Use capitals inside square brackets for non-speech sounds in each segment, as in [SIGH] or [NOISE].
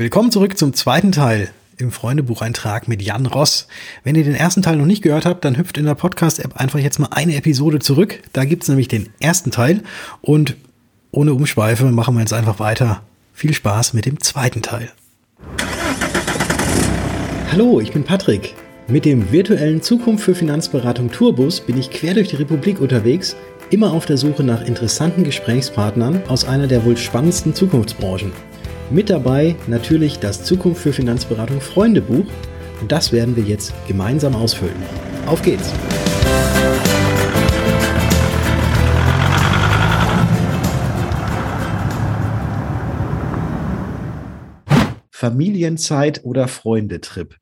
Willkommen zurück zum zweiten Teil im Freundebucheintrag mit Jan Ross. Wenn ihr den ersten Teil noch nicht gehört habt, dann hüpft in der Podcast-App einfach jetzt mal eine Episode zurück. Da gibt's nämlich den ersten Teil. Und ohne Umschweife machen wir jetzt einfach weiter. Viel Spaß mit dem zweiten Teil. Hallo, ich bin Patrick. Mit dem virtuellen Zukunft für Finanzberatung Tourbus bin ich quer durch die Republik unterwegs, immer auf der Suche nach interessanten Gesprächspartnern aus einer der wohl spannendsten Zukunftsbranchen. Mit dabei natürlich das Zukunft für Finanzberatung Freundebuch und das werden wir jetzt gemeinsam ausfüllen. Auf geht's! Familienzeit oder Freundetrip?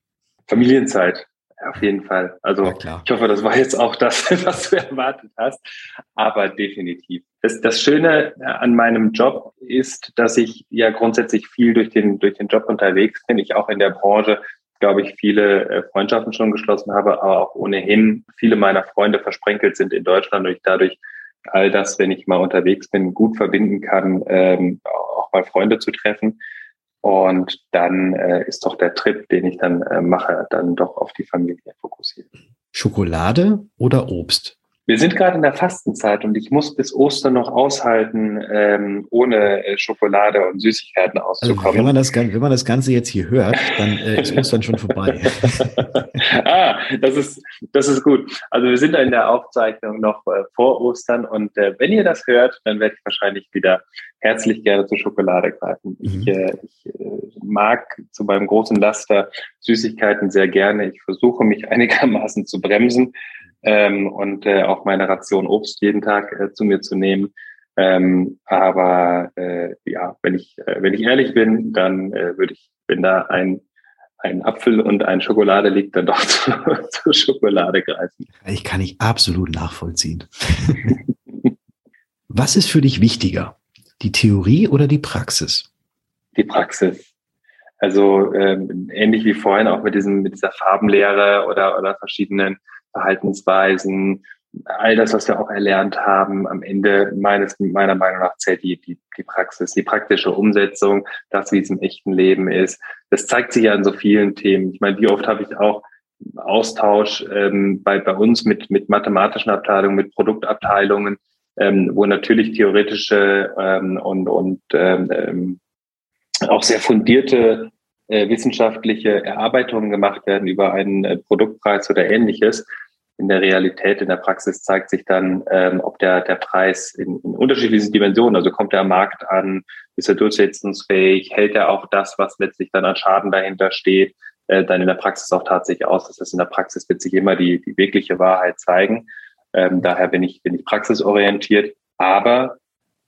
Familienzeit. Auf jeden Fall. Also ich hoffe, das war jetzt auch das, [LAUGHS] was du erwartet hast. Aber definitiv. Das, das Schöne an meinem Job ist, dass ich ja grundsätzlich viel durch den, durch den Job unterwegs bin. Ich auch in der Branche, glaube ich, viele äh, Freundschaften schon geschlossen habe, aber auch ohnehin viele meiner Freunde versprenkelt sind in Deutschland und ich dadurch all das, wenn ich mal unterwegs bin, gut verbinden kann, ähm, auch mal Freunde zu treffen. Und dann äh, ist doch der Trip, den ich dann äh, mache, dann doch auf die Familie fokussiert. Schokolade oder Obst? Wir sind gerade in der Fastenzeit und ich muss bis Ostern noch aushalten, ähm, ohne äh, Schokolade und Süßigkeiten auszukommen. Also wenn, man das, wenn man das Ganze jetzt hier hört, dann äh, ist Ostern schon vorbei. [LAUGHS] [LAUGHS] ah, das ist, das ist gut. Also wir sind in der Aufzeichnung noch äh, vor Ostern und äh, wenn ihr das hört, dann werde ich wahrscheinlich wieder herzlich gerne zur Schokolade greifen. Mhm. Ich, äh, ich äh, mag zu meinem großen Laster Süßigkeiten sehr gerne. Ich versuche mich einigermaßen zu bremsen ähm, und äh, auch meine Ration Obst jeden Tag äh, zu mir zu nehmen. Ähm, aber äh, ja, wenn ich äh, wenn ich ehrlich bin, dann äh, würde ich, wenn da ein ein Apfel und ein Schokolade liegt, dann doch [LAUGHS] zur, zur Schokolade greifen. Ich kann ich absolut nachvollziehen. [LAUGHS] Was ist für dich wichtiger, die Theorie oder die Praxis? Die Praxis. Also ähm, ähnlich wie vorhin auch mit diesem mit dieser Farbenlehre oder oder verschiedenen Verhaltensweisen, all das, was wir auch erlernt haben, am Ende meines, meiner Meinung nach zählt die, die, die Praxis, die praktische Umsetzung, das, wie es im echten Leben ist. Das zeigt sich ja in so vielen Themen. Ich meine, wie oft habe ich auch Austausch ähm, bei, bei uns mit, mit mathematischen Abteilungen, mit Produktabteilungen, ähm, wo natürlich theoretische ähm, und, und ähm, ähm auch sehr fundierte wissenschaftliche Erarbeitungen gemacht werden über einen äh, Produktpreis oder ähnliches in der Realität, in der Praxis zeigt sich dann, ähm, ob der, der Preis in, in unterschiedlichen Dimensionen, also kommt der Markt an, ist er durchsetzungsfähig, hält er auch das, was letztlich dann an Schaden dahinter steht, äh, dann in der Praxis auch tatsächlich aus. Das heißt, in der Praxis wird sich immer die, die wirkliche Wahrheit zeigen. Ähm, daher bin ich, bin ich praxisorientiert. Aber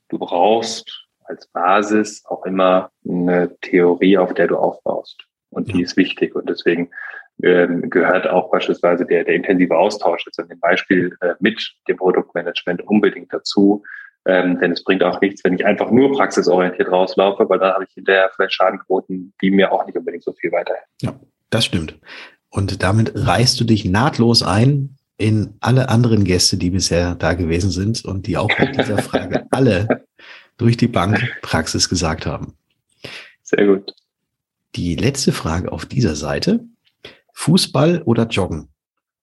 du brauchst als Basis auch immer eine Theorie, auf der du aufbaust. Und die ist wichtig. Und deswegen ähm, gehört auch beispielsweise der, der intensive Austausch jetzt an dem Beispiel äh, mit dem Produktmanagement unbedingt dazu. Ähm, denn es bringt auch nichts, wenn ich einfach nur praxisorientiert rauslaufe, weil dann habe ich hinterher vielleicht Schadenquoten, die mir auch nicht unbedingt so viel weiterhelfen. Ja, das stimmt. Und damit reißt du dich nahtlos ein in alle anderen Gäste, die bisher da gewesen sind und die auch mit dieser Frage [LAUGHS] alle durch die Bank Praxis gesagt haben. Sehr gut. Die letzte Frage auf dieser Seite Fußball oder Joggen?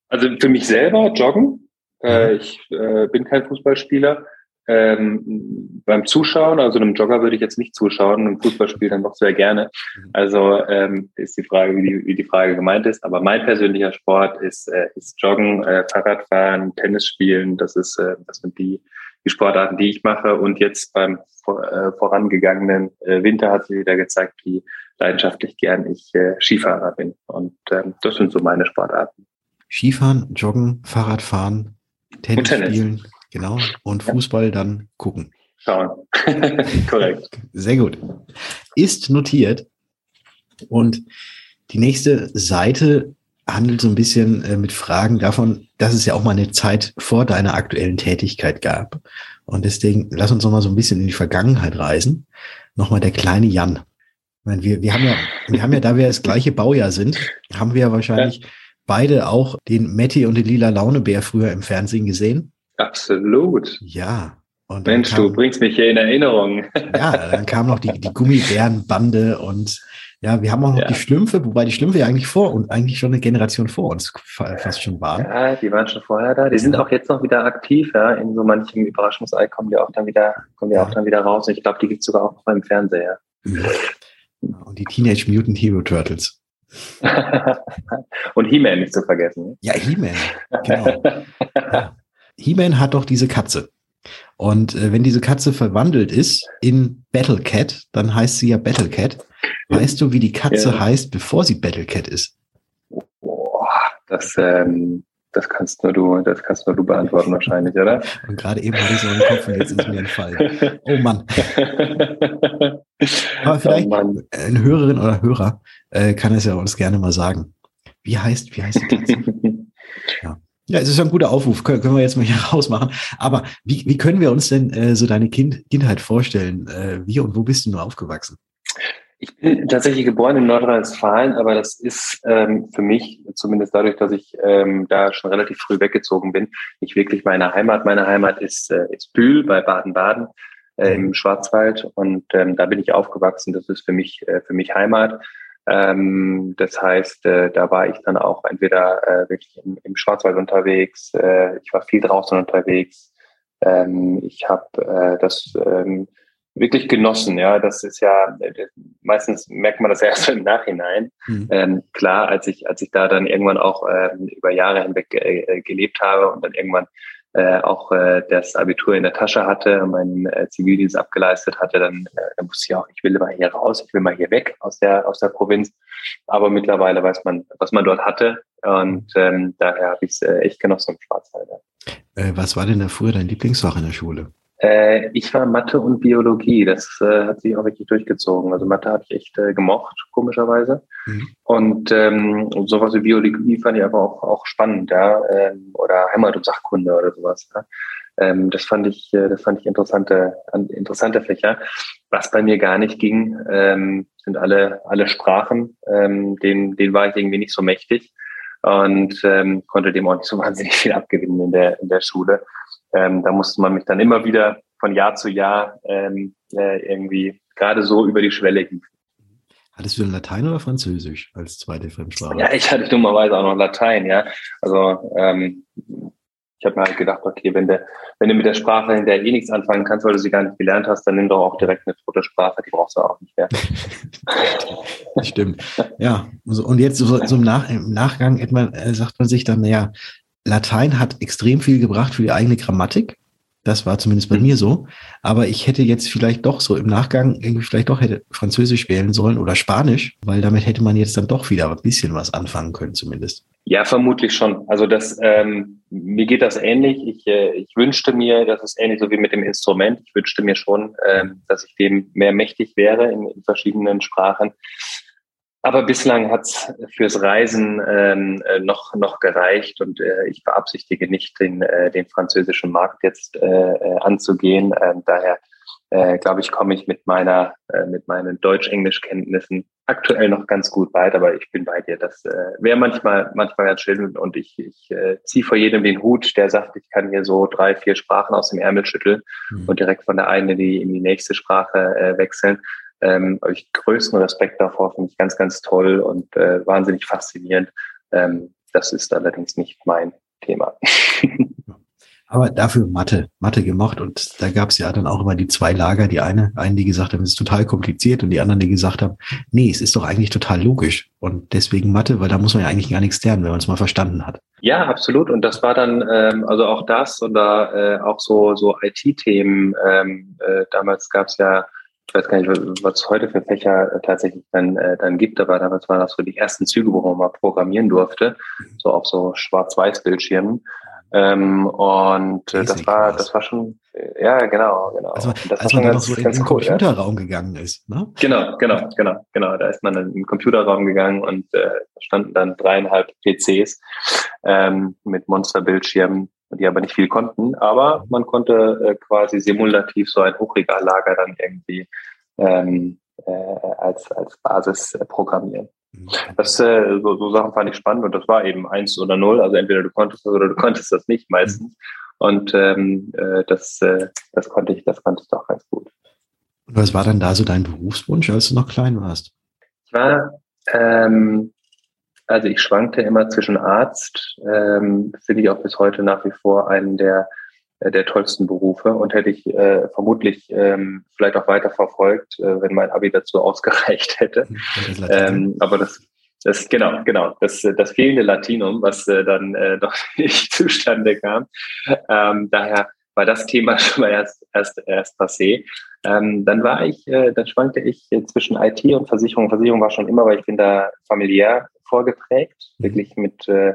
Also für mich selber Joggen. Äh, ich äh, bin kein Fußballspieler. Ähm, beim Zuschauen, also einem Jogger würde ich jetzt nicht zuschauen, einem Fußballspiel dann doch sehr gerne. Mhm. Also ähm, ist die Frage, wie die, wie die Frage gemeint ist. Aber mein persönlicher Sport ist, äh, ist Joggen, äh, Fahrradfahren, Tennis spielen. Das ist, äh, das sind die, die Sportarten, die ich mache. Und jetzt beim äh, vorangegangenen äh, Winter hat sich wieder gezeigt, wie leidenschaftlich gern ich äh, Skifahrer bin. Und ähm, das sind so meine Sportarten. Skifahren, Joggen, Fahrradfahren, Tennis, und Tennis. spielen, genau. Und Fußball ja. dann gucken. Schauen. [LAUGHS] Korrekt. Sehr gut. Ist notiert. Und die nächste Seite handelt so ein bisschen äh, mit Fragen davon, dass es ja auch mal eine Zeit vor deiner aktuellen Tätigkeit gab. Und deswegen lass uns noch mal so ein bisschen in die Vergangenheit reisen. Nochmal der kleine Jan meine, wir, wir haben ja, wir haben ja, da wir das gleiche Baujahr sind, haben wir ja wahrscheinlich ja. beide auch den Matti und den lila Launebär früher im Fernsehen gesehen. Absolut. Ja. Und Mensch, kam, du bringst mich hier in Erinnerung. Ja, dann kam noch die, die Gummibärenbande und Ja, wir haben auch noch ja. die Schlümpfe, wobei die Schlümpfe ja eigentlich vor und eigentlich schon eine Generation vor uns fast schon waren. Ja, die waren schon vorher da. Die sind auch jetzt noch wieder aktiv, ja. In so manchem Überraschungsei kommen die auch dann wieder, kommen die ja. auch dann wieder raus. Und ich glaube, die gibt es sogar auch noch beim Fernseher. Und die Teenage Mutant Hero Turtles. [LAUGHS] und He-Man nicht zu vergessen. Ja, He-Man, genau. ja. He-Man hat doch diese Katze. Und äh, wenn diese Katze verwandelt ist in Battle Cat, dann heißt sie ja Battle Cat. Weißt du, wie die Katze ja. heißt, bevor sie Battle Cat ist? Boah, das, ähm, das kannst nur du, das kannst nur du beantworten wahrscheinlich, oder? Und gerade eben hatte ich so im Kopf und jetzt ist mir entfallen. Oh Mann. [LAUGHS] Aber vielleicht oh Mann. eine Hörerin oder Hörer äh, kann es ja uns gerne mal sagen. Wie heißt, wie heißt die Katze? [LAUGHS] ja. Ja, es ist ein guter Aufruf, können, können wir jetzt mal hier [LAUGHS] rausmachen. Aber wie, wie können wir uns denn äh, so deine kind, Kindheit vorstellen? Äh, wie und wo bist du nur aufgewachsen? Ich bin tatsächlich geboren in Nordrhein-Westfalen, aber das ist ähm, für mich, zumindest dadurch, dass ich ähm, da schon relativ früh weggezogen bin, nicht wirklich meine Heimat. Meine Heimat ist, äh, ist Bühl bei Baden-Baden äh, im. Schwarzwald und ähm, da bin ich aufgewachsen. Das ist für mich, äh, für mich Heimat. Ähm, das heißt, äh, da war ich dann auch entweder äh, wirklich im, im Schwarzwald unterwegs, äh, ich war viel draußen unterwegs. Ähm, ich habe äh, das ähm, wirklich genossen. Ja, das ist ja äh, meistens merkt man das [LAUGHS] erst im Nachhinein. Mhm. Ähm, klar, als ich als ich da dann irgendwann auch ähm, über Jahre hinweg äh, gelebt habe und dann irgendwann äh, auch äh, das Abitur in der Tasche hatte und meinen äh, Zivildienst abgeleistet hatte, dann, äh, dann wusste ich auch, ich will mal hier raus, ich will mal hier weg aus der aus der Provinz. Aber mittlerweile weiß man, was man dort hatte und ähm, daher habe ich es äh, echt genossen im Schwarzwald. Äh, was war denn da früher dein Lieblingsfach in der Schule? Äh, ich war Mathe und Biologie. Das äh, hat sich auch wirklich durchgezogen. Also Mathe habe ich echt äh, gemocht, komischerweise. Mhm. Und ähm, sowas wie Biologie fand ich aber auch, auch spannend, ja. Ähm, oder Heimat- und Sachkunde oder sowas. Ja? Ähm, das fand ich, äh, das fand ich interessante, interessante Fächer. Was bei mir gar nicht ging, ähm, sind alle, alle Sprachen. Ähm, den, den war ich irgendwie nicht so mächtig und ähm, konnte dem auch nicht so [LAUGHS] wahnsinnig viel abgewinnen in der, in der Schule. Ähm, da musste man mich dann immer wieder von Jahr zu Jahr ähm, äh, irgendwie gerade so über die Schwelle hieven. Hattest du denn Latein oder Französisch als zweite Fremdsprache? Ja, ich hatte dummerweise auch noch Latein, ja. Also ähm, ich habe mir halt gedacht, okay, wenn, der, wenn du mit der Sprache in der eh nichts anfangen kannst, weil du sie gar nicht gelernt hast, dann nimm doch auch direkt eine tote Sprache, die brauchst du auch nicht mehr. [LAUGHS] Stimmt. Ja, und jetzt so, so im, Nach, im Nachgang etwa, äh, sagt man sich dann, naja, Latein hat extrem viel gebracht für die eigene Grammatik. Das war zumindest bei mhm. mir so. Aber ich hätte jetzt vielleicht doch so im Nachgang irgendwie vielleicht doch hätte Französisch wählen sollen oder Spanisch, weil damit hätte man jetzt dann doch wieder ein bisschen was anfangen können, zumindest. Ja, vermutlich schon. Also das, ähm, mir geht das ähnlich. Ich, äh, ich wünschte mir, das ist ähnlich so wie mit dem Instrument. Ich wünschte mir schon, ähm, dass ich dem mehr mächtig wäre in, in verschiedenen Sprachen. Aber bislang hat es fürs Reisen ähm, äh, noch, noch gereicht und äh, ich beabsichtige nicht, den, äh, den französischen Markt jetzt äh, äh anzugehen. Ähm, daher äh, glaube ich, komme ich mit meiner, äh, mit meinen Deutsch-Englisch-Kenntnissen aktuell noch ganz gut weit, aber ich bin bei dir. Das äh, wäre manchmal, manchmal ganz schön und ich, ich äh, ziehe vor jedem den Hut, der sagt, ich kann hier so drei, vier Sprachen aus dem Ärmel schütteln mhm. und direkt von der einen in die, in die nächste Sprache äh, wechseln. Ähm, habe ich größten Respekt davor, finde ich ganz, ganz toll und äh, wahnsinnig faszinierend. Ähm, das ist allerdings nicht mein Thema. [LAUGHS] Aber dafür Mathe, Mathe gemacht und da gab es ja dann auch immer die zwei Lager, die eine, einen, die gesagt haben, es ist total kompliziert und die anderen, die gesagt haben, nee, es ist doch eigentlich total logisch und deswegen Mathe, weil da muss man ja eigentlich gar nichts lernen, wenn man es mal verstanden hat. Ja, absolut und das war dann ähm, also auch das oder äh, auch so so IT-Themen. Ähm, äh, damals gab es ja ich weiß gar nicht, was es heute für Fächer äh, tatsächlich dann, äh, dann gibt, aber damals waren das so die ersten Züge, wo man mal programmieren durfte, so auf so Schwarz-Weiß-Bildschirmen. Ähm, und äh, das war, das war schon, äh, ja, genau, genau. Also, das als man dann noch so in den Computerraum ja. gegangen ist, ne? Genau, genau, genau, genau. Da ist man in den Computerraum gegangen und äh, da standen dann dreieinhalb PCs ähm, mit Monsterbildschirmen die aber nicht viel konnten. Aber man konnte äh, quasi simulativ so ein Hochregallager dann irgendwie ähm, äh, als, als Basis äh, programmieren. Mhm. Das, äh, so, so Sachen fand ich spannend und das war eben eins oder null. Also entweder du konntest das oder du konntest das nicht meistens. Und ähm, äh, das, äh, das konnte ich, das konnte ich doch ganz gut. Und was war dann da so dein Berufswunsch, als du noch klein warst? Ich war, ähm, also ich schwankte immer zwischen Arzt, ähm, finde ich auch bis heute nach wie vor einen der äh, der tollsten Berufe und hätte ich äh, vermutlich ähm, vielleicht auch weiter verfolgt, äh, wenn mein Abi dazu ausgereicht hätte. [LAUGHS] Ähm, aber das, das genau, genau, das, das fehlende Latinum, was äh, dann äh, doch [LAUGHS] nicht zustande kam. Ähm, daher war das Thema [LAUGHS] schon mal erst erst erst passé. Ähm, dann war ich, äh, dann schwankte ich zwischen IT und Versicherung. Versicherung war schon immer, weil ich bin da familiär vorgeprägt, mhm. wirklich mit äh,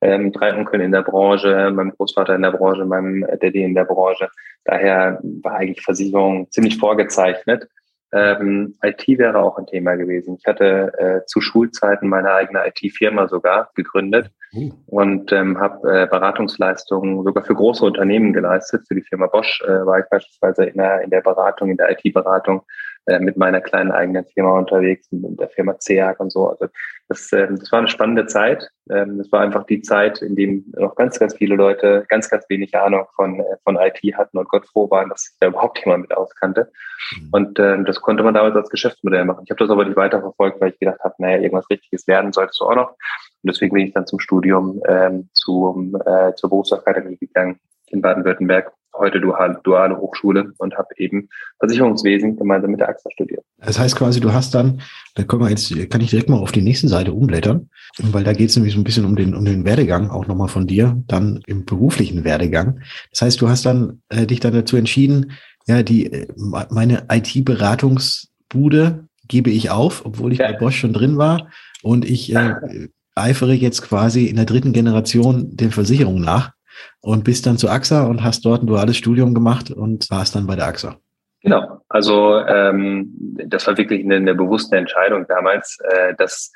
ähm, drei Onkeln in der Branche, meinem Großvater in der Branche, meinem Daddy in der Branche. Daher war eigentlich Versicherung ziemlich vorgezeichnet. Ähm, IT wäre auch ein Thema gewesen. Ich hatte äh, zu Schulzeiten meine eigene IT-Firma sogar gegründet mhm. und ähm, habe äh, Beratungsleistungen sogar für große Unternehmen geleistet. Für die Firma Bosch äh, war ich beispielsweise in der, in der Beratung, in der IT-Beratung äh, mit meiner kleinen eigenen Firma unterwegs, mit der Firma CEAG und so. Also das, äh, das war eine spannende Zeit. Ähm, das war einfach die Zeit, in dem noch ganz, ganz viele Leute ganz, ganz wenig Ahnung von, äh, von IT hatten und Gott froh waren, dass sich da überhaupt jemand mit auskannte. Mhm. Und äh, das konnte man damals als Geschäftsmodell machen. Ich habe das aber nicht weiterverfolgt, weil ich gedacht habe, naja, irgendwas Richtiges werden solltest du auch noch. Und deswegen bin ich dann zum Studium ähm, zum, äh, zur Berufsakademie gegangen in Baden-Württemberg heute duale, duale Hochschule und habe eben Versicherungswesen gemeinsam mit der AXA studiert. Das heißt quasi, du hast dann, da können wir jetzt, kann ich direkt mal auf die nächste Seite umblättern, weil da geht es nämlich so ein bisschen um den, um den Werdegang auch nochmal von dir, dann im beruflichen Werdegang. Das heißt, du hast dann äh, dich dann dazu entschieden, ja, die äh, meine IT-Beratungsbude gebe ich auf, obwohl ich ja. bei Bosch schon drin war und ich äh, [LAUGHS] eifere jetzt quasi in der dritten Generation der Versicherung nach und bist dann zu AXA und hast dort ein duales Studium gemacht und warst dann bei der AXA. Genau, also ähm, das war wirklich eine, eine bewusste Entscheidung damals, äh, dass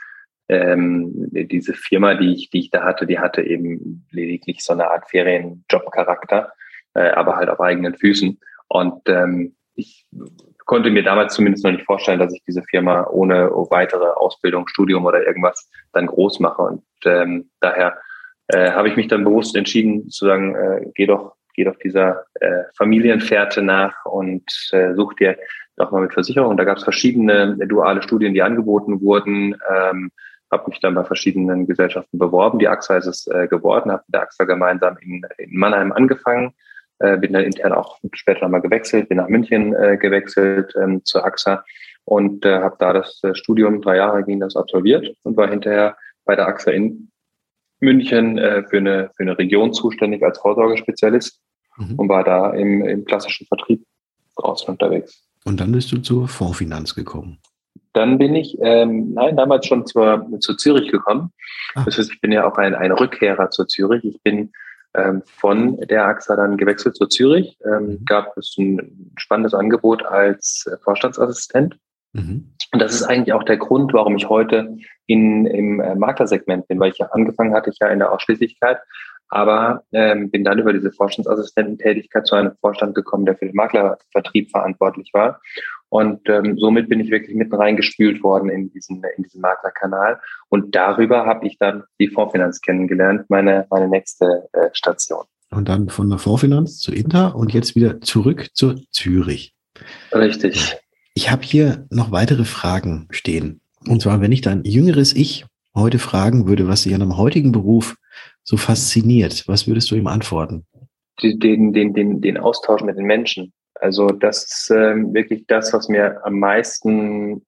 ähm, diese Firma, die ich, die ich da hatte, die hatte eben lediglich so eine Art Ferienjob-Charakter, äh, aber halt auf eigenen Füßen. Und ähm, ich konnte mir damals zumindest noch nicht vorstellen, dass ich diese Firma ohne weitere Ausbildung, Studium oder irgendwas dann groß mache. Und ähm, daher äh, habe ich mich dann bewusst entschieden zu sagen, äh, geh doch, geh doch dieser äh, Familienfährte nach und äh, such dir doch mal mit Versicherung. Da gab es verschiedene duale Studien, die angeboten wurden. Ähm, habe mich dann bei verschiedenen Gesellschaften beworben. Die AXA ist es äh, geworden, habe mit der AXA gemeinsam in, in Mannheim angefangen, äh, bin dann intern auch später nochmal gewechselt, bin nach München äh, gewechselt ähm, zur AXA und äh, habe da das äh, Studium, drei Jahre ging das absolviert und war hinterher bei der AXA in München äh, für, eine, für eine Region zuständig als Vorsorgespezialist mhm. und war da im, im klassischen Vertrieb draußen unterwegs. Und dann bist du zur Fondsfinanz gekommen. Dann bin ich, ähm, nein, damals schon zur, zu Zürich gekommen. Ah. Das heißt, ich bin ja auch ein, ein Rückkehrer zur Zürich. Ich bin ähm, von der AXA dann gewechselt zu Zürich. Ähm, mhm. Gab es ein spannendes Angebot als Vorstandsassistent. Mhm. Und das ist eigentlich auch der Grund, warum ich heute in, im äh, Maklersegment bin, weil ich ja angefangen hatte, ich ja in der Ausschließlichkeit, aber ähm, bin dann über diese Vorstandsassistententätigkeit zu einem Vorstand gekommen, der für den Maklervertrieb verantwortlich war. Und ähm, somit bin ich wirklich mitten reingespült worden in diesen, in diesen Maklerkanal. Und darüber habe ich dann die Fondsfinanz kennengelernt, meine, meine nächste äh, Station. Und dann von der Fondsfinanz zu Inter und jetzt wieder zurück zu Zürich. Richtig. Ich habe hier noch weitere Fragen stehen. Und zwar, wenn ich dein jüngeres Ich heute fragen würde, was dich an einem heutigen Beruf so fasziniert, was würdest du ihm antworten? Den, den, den, den Austausch mit den Menschen. Also das ist ähm, wirklich das, was mir am meisten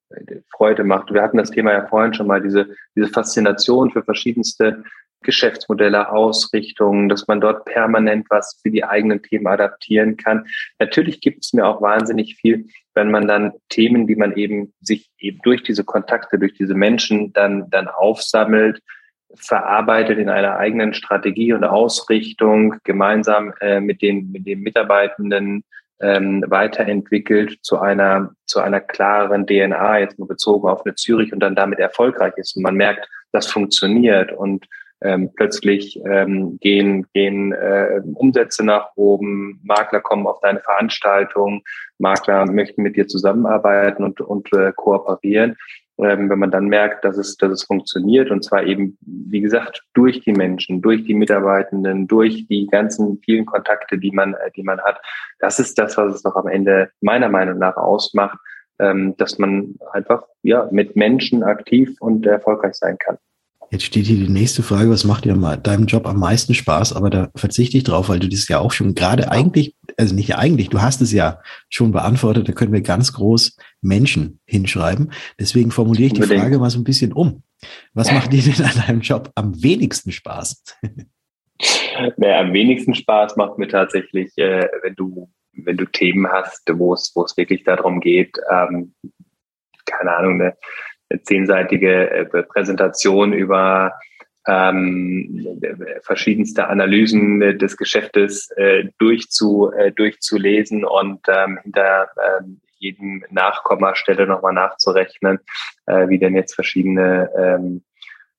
Freude macht. Wir hatten das Thema ja vorhin schon mal, diese, diese Faszination für verschiedenste Geschäftsmodelle, Ausrichtungen, dass man dort permanent was für die eigenen Themen adaptieren kann. Natürlich gibt es mir auch wahnsinnig viel, wenn man dann Themen, die man eben sich eben durch diese Kontakte, durch diese Menschen dann, dann aufsammelt, verarbeitet in einer eigenen Strategie und Ausrichtung, gemeinsam äh, mit den, mit den Mitarbeitenden ähm, weiterentwickelt zu einer, zu einer klareren DNA, jetzt nur bezogen auf eine Zürich und dann damit erfolgreich ist. Und man merkt, das funktioniert und ähm, plötzlich ähm, gehen, gehen äh, Umsätze nach oben, Makler kommen auf deine Veranstaltung, Makler möchten mit dir zusammenarbeiten und, und äh, kooperieren. Ähm, wenn man dann merkt, dass es, dass es funktioniert und zwar eben, wie gesagt, durch die Menschen, durch die Mitarbeitenden, durch die ganzen vielen Kontakte, die man, äh, die man hat. Das ist das, was es doch am Ende meiner Meinung nach ausmacht, ähm, dass man einfach ja mit Menschen aktiv und erfolgreich sein kann. Jetzt steht hier die nächste Frage, was macht dir deinem Job am meisten Spaß? Aber da verzichte ich drauf, weil du das ja auch schon gerade eigentlich, also nicht eigentlich, du hast es ja schon beantwortet, da können wir ganz groß Menschen hinschreiben. Deswegen formuliere ich die Unbedingt. Frage mal so ein bisschen um. Was macht dir denn an deinem Job am wenigsten Spaß? [LAUGHS] Naja, am wenigsten Spaß macht mir tatsächlich, äh, wenn du, wenn du Themen hast, wo es, wo es wirklich darum geht, ähm, keine Ahnung, eine eine zehnseitige äh, Präsentation über ähm, verschiedenste Analysen des Geschäftes äh, durchzu, äh, durchzulesen und ähm, hinter ähm, jedem Nachkommastelle nochmal nachzurechnen, äh, wie denn jetzt verschiedene ähm,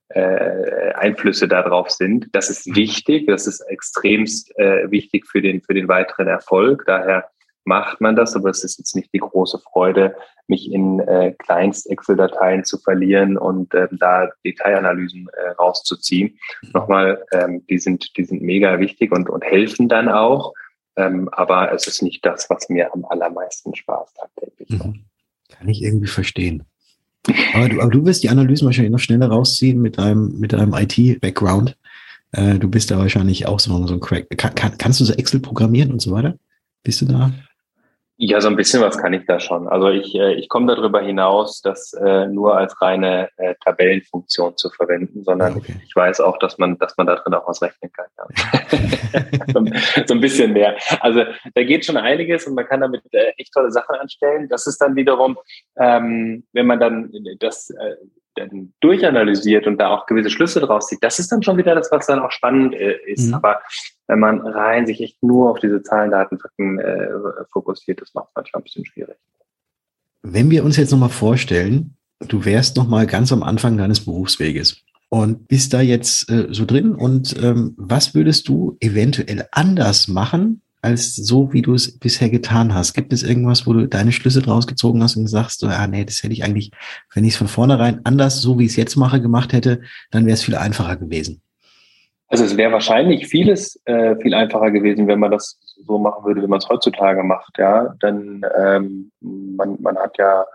äh, Einflüsse darauf sind. Das ist wichtig, das ist extremst äh, wichtig für den, für den weiteren Erfolg. Daher macht man das, aber es ist jetzt nicht die große Freude, mich in äh, Kleinst-Excel-Dateien zu verlieren und äh, da Detailanalysen äh, rauszuziehen. Mhm. Nochmal, ähm, die sind, die sind mega wichtig und, und helfen dann auch. Ähm, aber es ist nicht das, was mir am allermeisten Spaß tagtäglich macht. Mhm. Kann ich irgendwie verstehen. Aber du, aber du wirst die Analysen wahrscheinlich noch schneller rausziehen mit deinem, mit deinem IT-Background. Äh, du bist da wahrscheinlich auch so, so ein Crack. Kann, kann, kannst du so Excel programmieren und so weiter? Bist du da? Ja, so ein bisschen was kann ich da schon. Also ich, äh, ich komme darüber hinaus, das äh, nur als reine äh, Tabellenfunktion zu verwenden, sondern okay. ich, weiß auch, dass man, dass man da drin auch was rechnen kann. Ja. [LAUGHS] so, ein bisschen mehr. Also da geht schon einiges und man kann damit echt tolle Sachen anstellen. Das ist dann wiederum, ähm, wenn man dann das durchanalysiert und da auch gewisse Schlüsse draus zieht, das ist dann schon wieder das, was dann auch spannend äh, ist. Mhm. Aber wenn man rein sich echt nur auf diese Zahlen, Daten, Fakten äh, fokussiert, das macht es manchmal ein bisschen schwierig. Wenn wir uns jetzt nochmal vorstellen, du wärst nochmal ganz am Anfang deines Berufsweges und bist da jetzt äh, so drin und ähm, was würdest du eventuell anders machen, als so, wie du es bisher getan hast? Gibt es irgendwas, wo du deine Schlüsse draus gezogen hast und sagst, ah, nee, das hätte ich eigentlich, wenn ich es von vornherein anders, so wie ich es jetzt mache, gemacht hätte, dann wäre es viel einfacher gewesen? Also es wäre wahrscheinlich vieles äh, viel einfacher gewesen, wenn man das so machen würde, wie man es heutzutage macht. Ja, denn ähm, man, man hat ja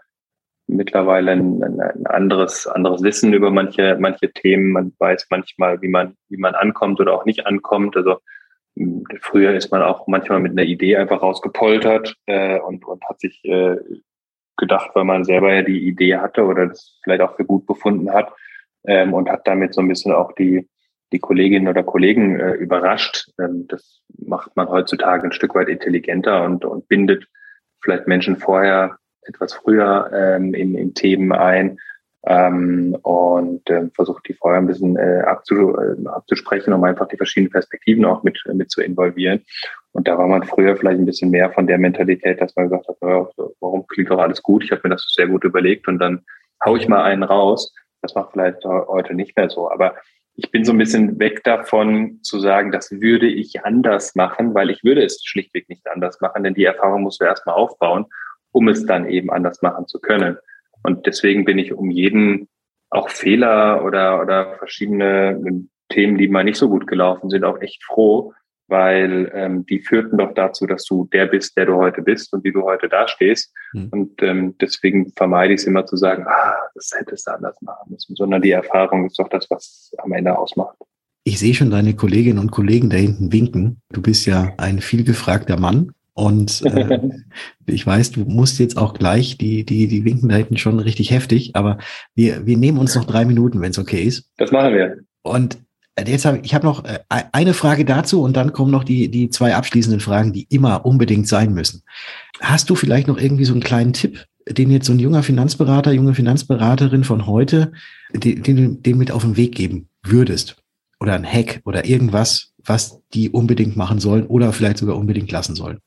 mittlerweile ein, ein, anderes anderes Wissen über manche manche Themen. Man weiß manchmal, wie man wie man ankommt oder auch nicht ankommt. Also Früher ist man auch manchmal mit einer Idee einfach rausgepoltert äh, und, und hat sich äh, gedacht, weil man selber ja die Idee hatte oder das vielleicht auch für gut befunden hat ähm, und hat damit so ein bisschen auch die, die Kolleginnen oder Kollegen äh, überrascht. Ähm, das macht man heutzutage ein Stück weit intelligenter und, und bindet vielleicht Menschen vorher etwas früher ähm, in, in Themen ein ähm, und äh, versucht die vorher ein bisschen äh, abzu, äh, abzusprechen, um einfach die verschiedenen Perspektiven auch mit, mit zu involvieren. Und da war man früher vielleicht ein bisschen mehr von der Mentalität, dass man gesagt hat, ja, warum klingt doch alles gut? Ich habe mir das sehr gut überlegt und dann hau ich mal einen raus. Das macht vielleicht heute nicht mehr so. Aber ich bin so ein bisschen weg davon zu sagen, das würde ich anders machen, weil ich würde es schlichtweg nicht anders machen, denn die Erfahrung musst du erstmal aufbauen, um es dann eben anders machen zu können. Und deswegen bin ich um jeden auch Fehler oder, oder verschiedene Themen, die mal nicht so gut gelaufen sind, auch echt froh, weil ähm, die führten doch dazu, dass du der bist, der du heute bist und wie du heute dastehst. Mhm. Und ähm, deswegen vermeide ich es immer zu sagen, ah, das hättest du anders machen müssen, sondern die Erfahrung ist doch das, was am Ende ausmacht. Ich sehe schon deine Kolleginnen und Kollegen da hinten winken. Du bist ja ein vielgefragter Mann und äh, [LAUGHS] ich weiß, du musst jetzt auch gleich, die, die, die winken da hinten schon richtig heftig, aber wir, wir nehmen uns noch drei Minuten, wenn es okay ist. Das machen wir. Und jetzt habe ich habe noch äh, eine Frage dazu und dann kommen noch die, die zwei abschließenden Fragen, die immer unbedingt sein müssen. Hast du vielleicht noch irgendwie so einen kleinen Tipp, den jetzt so ein junger Finanzberater, junge Finanzberaterin von heute, den, den dem mit auf den Weg geben würdest? Oder ein Hack oder irgendwas, was die unbedingt machen sollen oder vielleicht sogar unbedingt lassen sollen?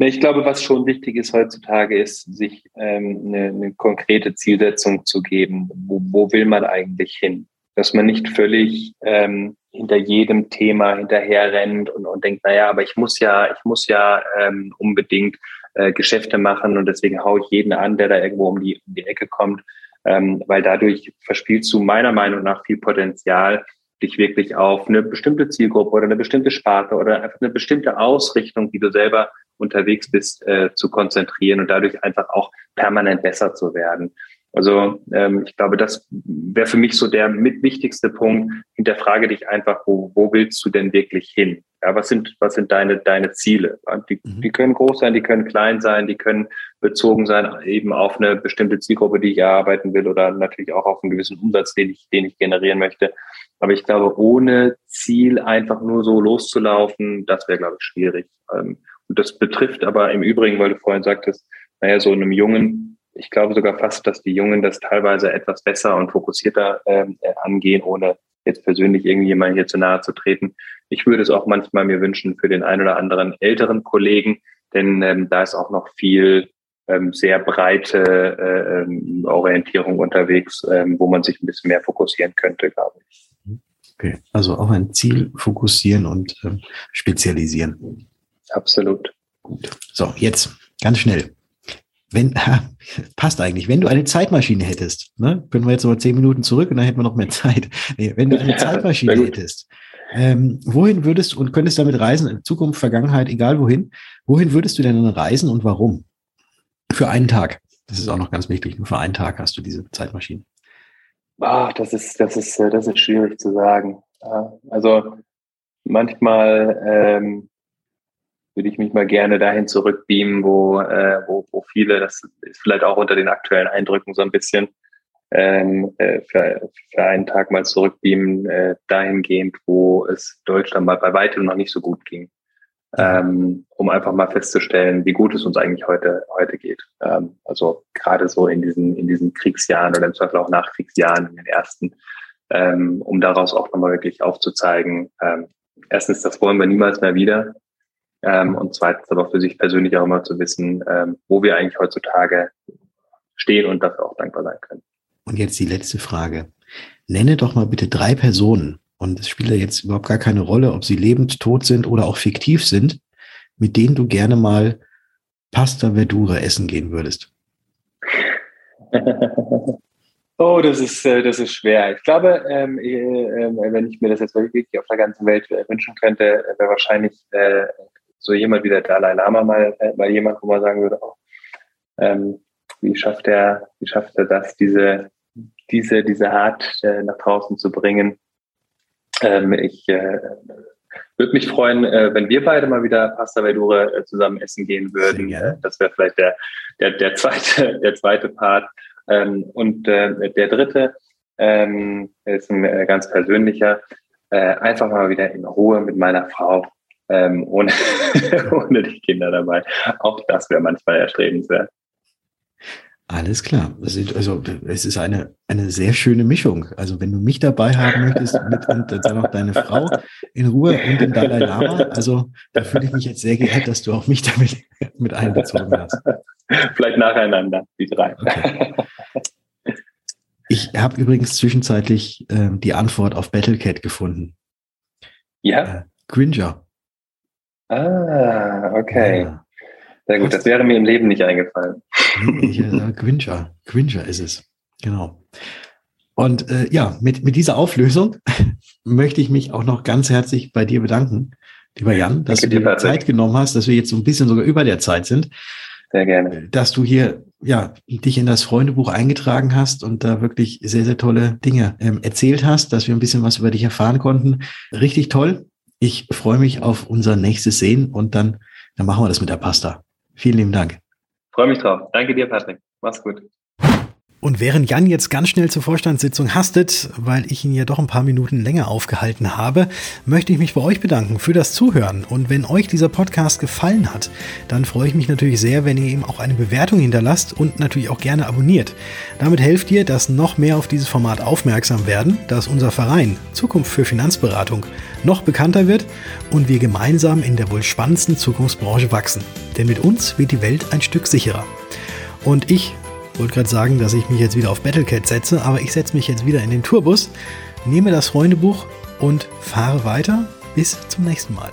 Ich glaube, was schon wichtig ist heutzutage, ist, sich ähm, eine, eine konkrete Zielsetzung zu geben. Wo, wo will man eigentlich hin? Dass man nicht völlig ähm, hinter jedem Thema hinterher rennt und, und denkt, naja, aber ich muss ja, ich muss ja ähm, unbedingt äh, Geschäfte machen und deswegen haue ich jeden an, der da irgendwo um die, um die Ecke kommt, ähm, weil dadurch verspielst du meiner Meinung nach viel Potenzial, dich wirklich auf eine bestimmte Zielgruppe oder eine bestimmte Sparte oder einfach eine bestimmte Ausrichtung, die du selber unterwegs bist, äh, zu konzentrieren und dadurch einfach auch permanent besser zu werden. Also ähm, ich glaube, das wäre für mich so der mit wichtigste Punkt. Hinterfrage dich einfach, wo, wo willst du denn wirklich hin? Ja, was sind, was sind deine, deine Ziele? Die, mhm. die können groß sein, die können klein sein, die können bezogen sein eben auf eine bestimmte Zielgruppe, die ich erarbeiten will oder natürlich auch auf einen gewissen Umsatz, den ich, den ich generieren möchte. Aber ich glaube, ohne Ziel einfach nur so loszulaufen, das wäre, glaube ich, schwierig. Ähm, das betrifft aber im Übrigen, weil du vorhin sagtest, naja, so einem Jungen, ich glaube sogar fast, dass die Jungen das teilweise etwas besser und fokussierter ähm, äh, angehen, ohne jetzt persönlich irgendwie jemand hier zu nahe zu treten. Ich würde es auch manchmal mir wünschen für den einen oder anderen älteren Kollegen, denn ähm, da ist auch noch viel ähm, sehr breite äh, ähm, Orientierung unterwegs, ähm, wo man sich ein bisschen mehr fokussieren könnte, glaube ich. Okay, also auch ein Ziel fokussieren und ähm, spezialisieren. Absolut. Gut. So, jetzt ganz schnell wenn, ha, [LAUGHS] passt eigentlich, wenn du eine Zeitmaschine hättest, ne, können wir jetzt aber zehn Minuten zurück und dann hätten wir noch mehr Zeit. [LAUGHS] Nee, wenn du eine [LAUGHS] ja, Zeitmaschine hättest, ähm, wohin würdest du und könntest damit reisen, Zukunft, Vergangenheit, egal wohin, wohin würdest du denn dann reisen und warum? Für einen Tag. Das ist auch noch ganz wichtig. Nur für einen Tag hast du diese Zeitmaschine. Ah, das ist, das ist, das ist schwierig zu sagen. Also manchmal ähm, würde ich mich mal gerne dahin zurückbeamen, wo, äh, wo, wo viele, das ist vielleicht auch unter den aktuellen Eindrücken so ein bisschen, ähm, äh, für, für einen Tag mal zurückbeamen, äh, dahingehend, wo es Deutschland mal bei weitem noch nicht so gut ging. Ähm, um einfach mal festzustellen, wie gut es uns eigentlich heute, heute geht. Ähm, also gerade so in diesen, in diesen Kriegsjahren oder im Zweifel auch Nachkriegsjahren, in den ersten, ähm, um daraus auch nochmal wirklich aufzuzeigen, ähm, erstens, das wollen wir niemals mehr wieder. Ähm, und zweitens aber für sich persönlich auch immer zu wissen, ähm, wo wir eigentlich heutzutage stehen und dafür auch dankbar sein können. Und jetzt die letzte Frage. Nenne doch mal bitte drei Personen, und es spielt ja jetzt überhaupt gar keine Rolle, ob sie lebend, tot sind oder auch fiktiv sind, mit denen du gerne mal Pasta Verdura essen gehen würdest. [LAUGHS] Oh, das ist, äh, das ist schwer. Ich glaube, ähm, äh, äh, wenn ich mir das jetzt wirklich auf der ganzen Welt äh, wünschen könnte, wäre wahrscheinlich so jemand wie der Dalai Lama mal, äh, mal jemand, wo man sagen würde, oh, ähm, wie schafft er, wie schafft er das, diese, diese, diese Art äh, nach draußen zu bringen? Ähm, ich äh, würde mich freuen, äh, wenn wir beide mal wieder Pasta Verdure äh, zusammen essen gehen würden. Das wäre vielleicht der, der, der zweite, [LAUGHS] der zweite Part. Ähm, und äh, der dritte ähm, ist ein ganz persönlicher. Einfach mal wieder in Ruhe mit meiner Frau ähm, ohne, [LAUGHS] ohne die Kinder dabei. Auch das wäre manchmal erstrebenswert. Alles klar. Also es ist eine, eine sehr schöne Mischung. Also wenn du mich dabei haben möchtest mit, und dann noch deine Frau in Ruhe und den Dalai Lama, also da fühle ich mich jetzt sehr geehrt, dass du auch mich damit [LAUGHS] mit einbezogen hast. Vielleicht nacheinander, die drei. Okay. Ich habe übrigens zwischenzeitlich äh, die Antwort auf Battlecat gefunden. Ja. Äh, Gringer. Ah, okay. Ja. Sehr gut, das wäre mir im Leben nicht eingefallen. Ich, äh. [LAUGHS] Gringer ist es. Genau. Und äh, ja, mit, mit dieser Auflösung [LAUGHS] möchte ich mich auch noch ganz herzlich bei dir bedanken, lieber Jan, dass Danke du dir Zeit genommen hast, dass wir jetzt so ein bisschen sogar über der Zeit sind. Sehr gerne. Dass du hier ja dich in das Freundebuch eingetragen hast und da wirklich sehr, sehr tolle Dinge ähm, erzählt hast, dass wir ein bisschen was über dich erfahren konnten. Richtig toll. Ich freue mich auf unser nächstes Sehen und dann, dann machen wir das mit der Pasta. Vielen lieben Dank. Freue mich drauf. Danke dir, Patrick. Mach's gut. Und während Jan jetzt ganz schnell zur Vorstandssitzung hastet, weil ich ihn ja doch ein paar Minuten länger aufgehalten habe, möchte ich mich bei euch bedanken für das Zuhören. Und wenn euch dieser Podcast gefallen hat, dann freue ich mich natürlich sehr, wenn ihr ihm auch eine Bewertung hinterlasst und natürlich auch gerne abonniert. Damit helft ihr, dass noch mehr auf dieses Format aufmerksam werden, dass unser Verein Zukunft für Finanzberatung noch bekannter wird und wir gemeinsam in der wohl spannendsten Zukunftsbranche wachsen. Denn mit uns wird die Welt ein Stück sicherer. Und ich wollte gerade sagen, dass ich mich jetzt wieder auf Battlecat setze, aber ich setze mich jetzt wieder in den Tourbus, nehme das Freundebuch und fahre weiter. Bis zum nächsten Mal.